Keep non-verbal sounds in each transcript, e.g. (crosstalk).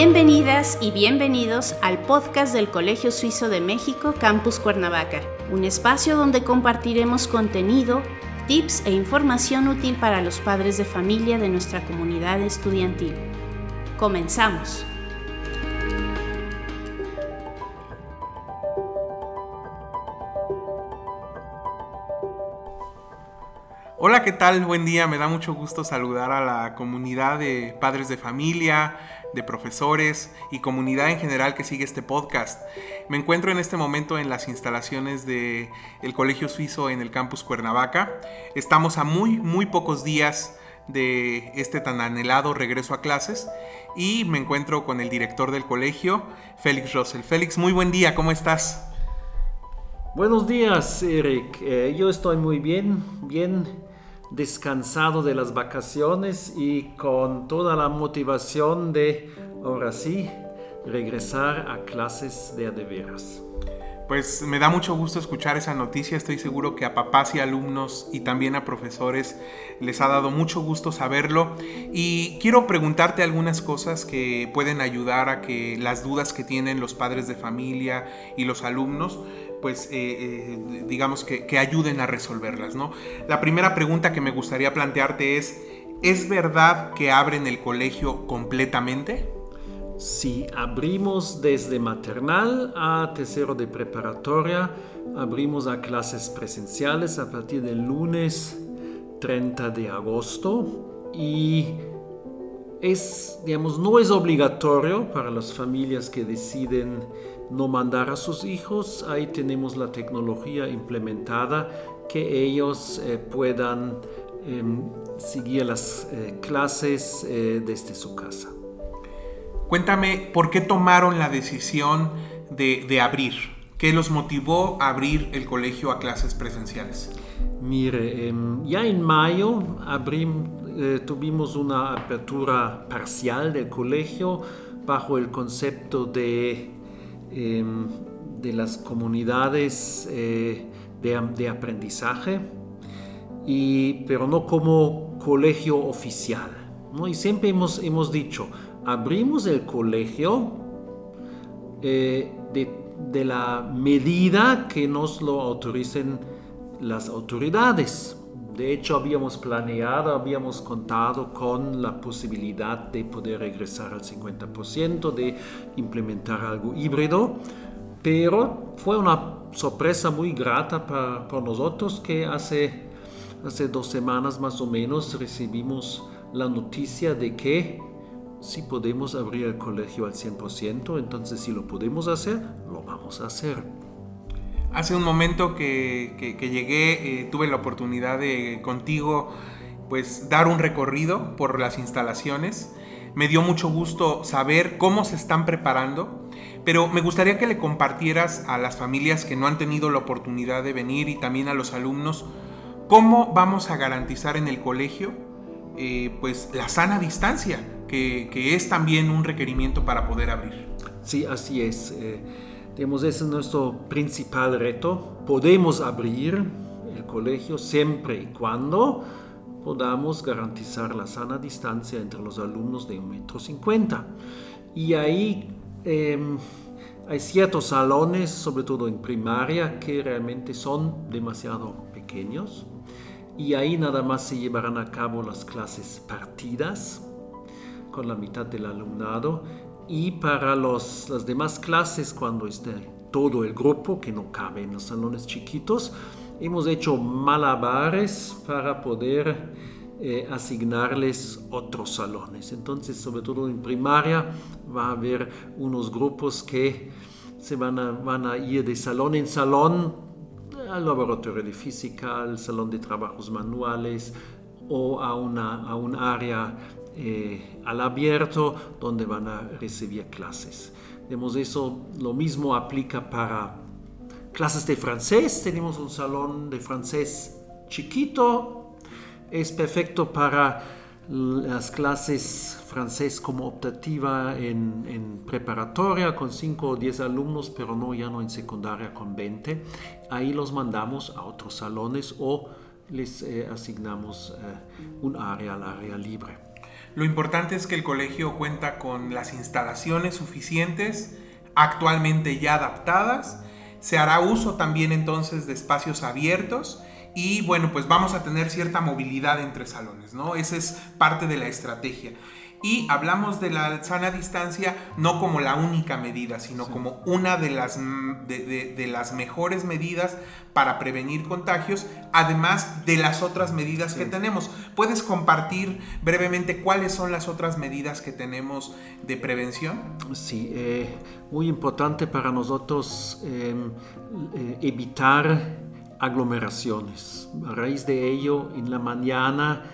Bienvenidas y bienvenidos al podcast del Colegio Suizo de México Campus Cuernavaca, un espacio donde compartiremos contenido, tips e información útil para los padres de familia de nuestra comunidad estudiantil. Comenzamos. Hola, ¿qué tal? Buen día. Me da mucho gusto saludar a la comunidad de padres de familia, de profesores y comunidad en general que sigue este podcast. Me encuentro en este momento en las instalaciones del el Colegio Suizo en el campus Cuernavaca. Estamos a muy, muy pocos días de este tan anhelado regreso a clases y me encuentro con el director del colegio, Félix Russell. Félix, muy buen día, ¿cómo estás? Buenos días, Eric. Eh, yo estoy muy bien, bien descansado de las vacaciones y con toda la motivación de, ahora sí, regresar a clases de adeveras. Pues me da mucho gusto escuchar esa noticia, estoy seguro que a papás y alumnos y también a profesores les ha dado mucho gusto saberlo y quiero preguntarte algunas cosas que pueden ayudar a que las dudas que tienen los padres de familia y los alumnos pues eh, eh, digamos que, que, ayuden a resolverlas, ¿no? La primera pregunta que me gustaría plantearte es, ¿es verdad que abren el colegio completamente? Sí, abrimos desde maternal a tercero de preparatoria, abrimos a clases presenciales a partir del lunes 30 de agosto y es, digamos, no es obligatorio para las familias que deciden no mandar a sus hijos. Ahí tenemos la tecnología implementada que ellos eh, puedan em, seguir las eh, clases eh, desde su casa. Cuéntame, ¿por qué tomaron la decisión de, abrir? ¿Qué los motivó a abrir el colegio a clases presenciales? Mire, em, ya en mayo tuvimos una apertura parcial del colegio bajo el concepto de Em, de las comunidades eh, de, aprendizaje, y, pero no como colegio oficial. ¿no? Y siempre hemos, hemos dicho, abrimos el colegio eh, de, la medida que nos lo autoricen las autoridades. De hecho, habíamos planeado, habíamos contado con la posibilidad de poder regresar al 50%, de implementar algo híbrido, pero fue una sorpresa muy grata para, para nosotros que hace, hace dos semanas más o menos recibimos la noticia de que si podemos abrir el colegio al 100%, entonces si lo podemos hacer, lo vamos a hacer. Hace un momento que, llegué, eh, tuve la oportunidad de contigo pues dar un recorrido por las instalaciones. Me dio mucho gusto saber cómo se están preparando, pero me gustaría que le compartieras a las familias que no han tenido la oportunidad de venir y también a los alumnos cómo vamos a garantizar en el colegio eh, pues la sana distancia, que, es también un requerimiento para poder abrir. Sí, así es. Eh, Digamos, ese es nuestro principal reto. Podemos abrir el colegio siempre y cuando podamos garantizar la sana distancia entre los alumnos de un metro cincuenta. Y ahí em, hay ciertos salones, sobre todo en primaria, que realmente son demasiado pequeños. Y ahí nada más se llevarán a cabo las clases partidas con la mitad del alumnado y para los, las demás clases, cuando esté todo el grupo, que no cabe en los salones chiquitos, hemos hecho malabares para poder eh, asignarles otros salones. Entonces, sobre todo en primaria, va a haber unos grupos que se van a, van a ir de salón en salón al laboratorio de física, al salón de trabajos manuales o a, una, a un área eh, al abierto donde van a recibir clases. Vemos eso, lo mismo aplica para clases de francés. Tenemos un salón de francés chiquito, es perfecto para las clases francés como optativa en, en, preparatoria con 5 o 10 alumnos, pero no ya no en secundaria con 20. Ahí los mandamos a otros salones o les eh, asignamos eh, un área al área libre. Lo importante es que el colegio cuenta con las instalaciones suficientes, actualmente ya adaptadas. Se hará uso también entonces de espacios abiertos y bueno, pues vamos a tener cierta movilidad entre salones, ¿no? Esa es parte de la estrategia. Y hablamos de la sana distancia no como la única medida, sino como una de las, de, las mejores medidas para prevenir contagios, además de las otras medidas que tenemos. ¿Puedes compartir brevemente cuáles son las otras medidas que tenemos de prevención? Sí, eh, muy importante para nosotros em, eh, evitar aglomeraciones. A raíz de ello, en la mañana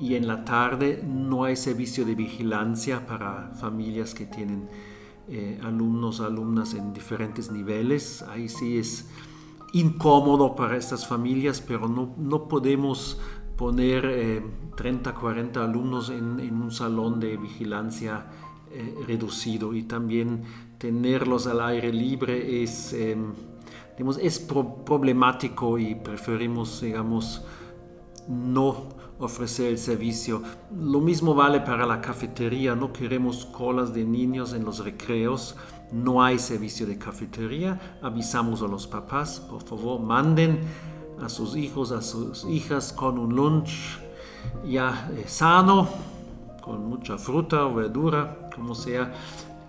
y en la tarde no hay servicio de vigilancia para familias que tienen eh, alumnos, alumnas en diferentes niveles. Ahí sí es incómodo para estas familias, pero no, no podemos poner 30, eh, 40 alumnos en, en, un salón de vigilancia eh, reducido y también tenerlos al aire libre es, em, digamos, es problemático y preferimos, digamos, no ofrecer el servicio. Lo mismo vale para la cafetería, no queremos colas de niños en los recreos, no hay servicio de cafetería, avisamos a los papás, por favor, manden a sus hijos, a sus hijas con un lunch ya eh, sano, con mucha fruta o verdura, como sea.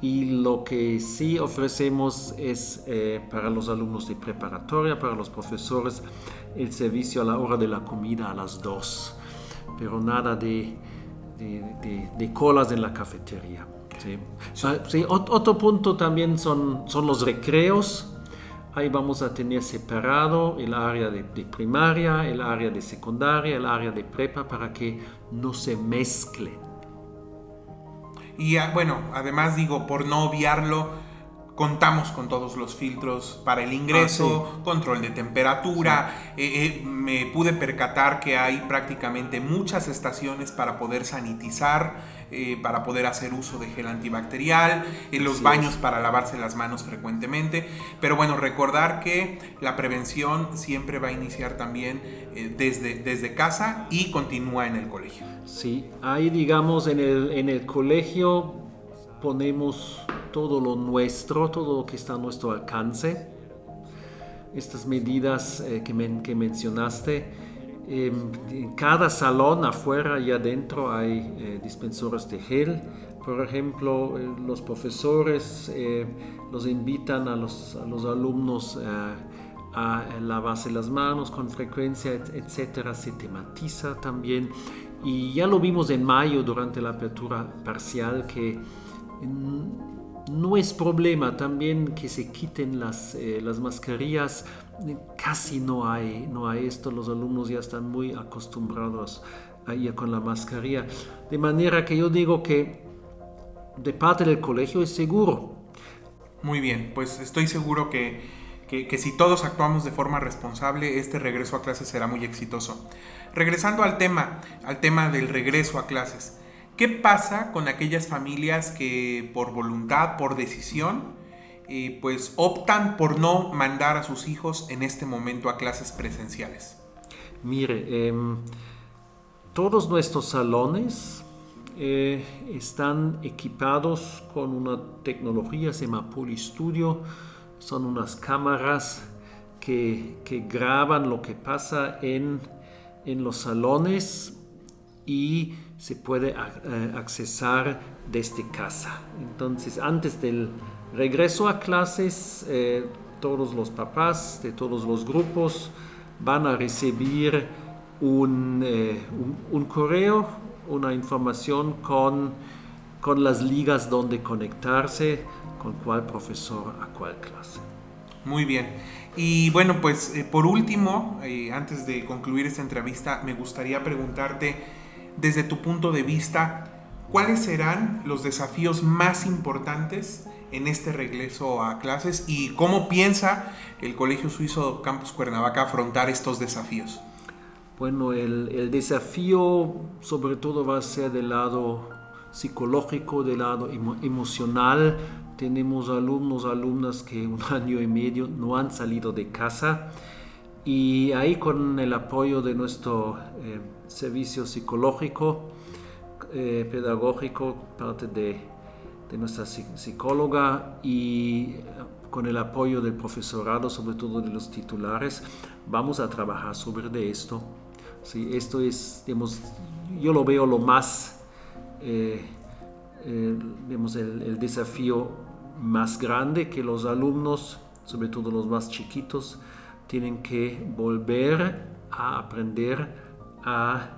Y lo que sí ofrecemos es eh, para los alumnos de preparatoria, para los profesores, el servicio a la hora de la comida a las 2 pero nada de, de, colas en la cafetería. ¿sí? otro punto también son, son los recreos. Ahí vamos a tener separado el área de, primaria, el área de secundaria, el área de prepa para que no se mezclen. Y ah, bueno, además digo, por no obviarlo, contamos con todos los filtros para el ingreso, ah, control de temperatura. Eh, eh, me pude percatar que hay prácticamente muchas estaciones para poder sanitizar, eh, para poder hacer uso de gel antibacterial, en los baños para lavarse las manos frecuentemente. Pero bueno, recordar que la prevención siempre va a iniciar también desde, desde casa y continúa en el colegio. Sí, ahí digamos en el, en el colegio ponemos todo lo nuestro, todo lo que está a nuestro alcance. Estas medidas eh, que, que, mencionaste, em, en cada salón afuera y adentro hay eh, dispensores de gel. Por ejemplo, eh, los profesores los invitan a los, a los alumnos a lavarse las manos con frecuencia, etcétera, se tematiza también. Y ya lo vimos en mayo durante la apertura parcial que no es problema también que se quiten las, eh, las mascarillas. Casi no hay, no hay esto. Los alumnos ya están muy acostumbrados a ir con la mascarilla. De manera que yo digo que de parte del colegio es seguro. Muy bien, pues estoy seguro que, que, que si todos actuamos de forma responsable, este regreso a clases será muy exitoso. Regresando al tema, al tema del regreso a clases. ¿Qué pasa con aquellas familias que por voluntad, por decisión, eh, pues optan por no mandar a sus hijos en este momento a clases presenciales? Mire, em, todos nuestros salones eh, están equipados con una tecnología, se llama Studio, son unas cámaras que, graban lo que pasa en, en los salones y se puede eh, accesar desde casa. Entonces, antes del regreso a clases, eh, todos los papás de todos los grupos van a recibir eh, un, un, correo, una información con, con las ligas donde conectarse, con cuál profesor a cuál clase. Muy bien. Y bueno, pues por último, antes de concluir esta entrevista, me gustaría preguntarte, desde tu punto de vista, ¿cuáles serán los desafíos más importantes en este regreso a clases y cómo piensa el Colegio Suizo Campus Cuernavaca afrontar estos desafíos? Bueno, el, desafío sobre todo va a ser del lado psicológico, del lado emocional. Tenemos alumnos, alumnas que un (laughs) año y medio no han salido de casa y ahí con el apoyo de nuestro eh, servicio psicológico eh, pedagógico, parte de, de, nuestra psicóloga y con el apoyo del profesorado, sobre todo de los titulares, vamos a trabajar sobre de esto. Sí, esto es, digamos, yo lo veo lo más, eh, eh, digamos, el, el desafío más grande que los alumnos, sobre todo los más chiquitos, tienen que volver a aprender a,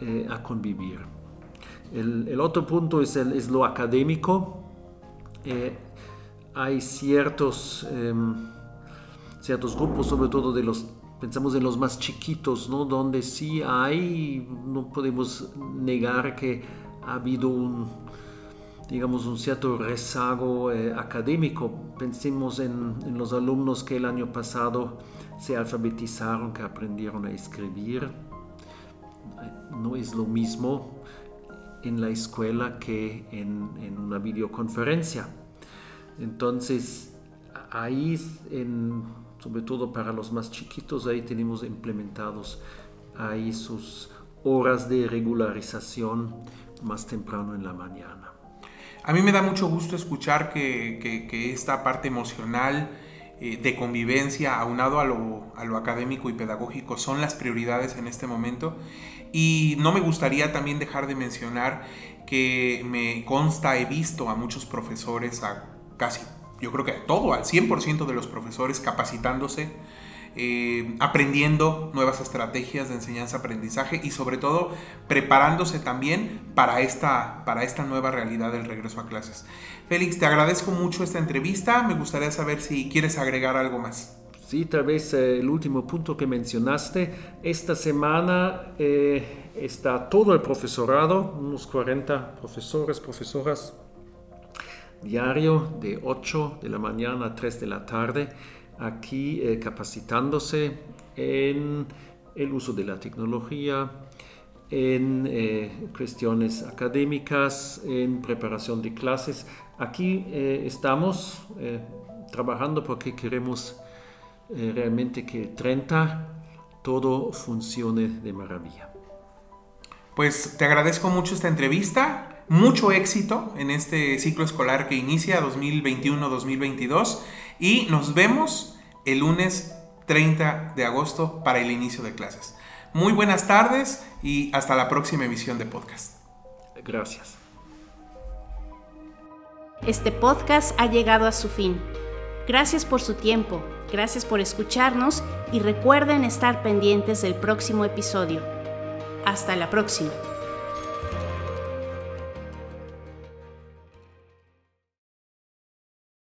eh, a convivir. El, el, otro punto es, es lo académico. Eh, hay ciertos, eh, ciertos grupos, sobre todo de los, pensamos en los más chiquitos, ¿no? donde sí hay, no podemos negar que ha habido un, digamos, un cierto rezago eh, académico. Pensemos en, en, los alumnos que el año pasado se alfabetizaron, que aprendieron a escribir. No es lo mismo en la escuela que en, en una videoconferencia. Entonces, ahí, en, sobre todo para los más chiquitos, ahí tenemos implementados ahí sus horas de regularización más temprano en la mañana. A mí me da mucho gusto escuchar que, que, que esta parte emocional eh, de convivencia aunado a lo, a lo académico y pedagógico son las prioridades en este momento. Y no me gustaría también dejar de mencionar que me consta, he visto a muchos profesores, a casi, yo creo que todo, al 100% de los profesores capacitándose eh, aprendiendo nuevas estrategias de enseñanza-aprendizaje y sobre todo preparándose también para esta, para esta nueva realidad del regreso a clases. Félix, te agradezco mucho esta entrevista. Me gustaría saber si quieres agregar algo más. Sí, tal vez eh, el último punto que mencionaste. Esta semana eh, está todo el profesorado, unos 40 profesores, profesoras, diario de 8 de la mañana a 3 de la tarde aquí eh, capacitándose en el uso de la tecnología, en eh, cuestiones académicas, en preparación de clases. Aquí eh, estamos eh, trabajando porque queremos eh, realmente que el 30 todo funcione de maravilla. Pues te agradezco mucho esta entrevista, mucho éxito en este ciclo escolar que inicia 2021-2022 y nos vemos el lunes 30 de agosto para el inicio de clases. Muy buenas tardes y hasta la próxima emisión de podcast. Gracias. Este podcast ha llegado a su fin. Gracias por su tiempo, gracias por escucharnos y recuerden estar pendientes del próximo episodio. Hasta la próxima.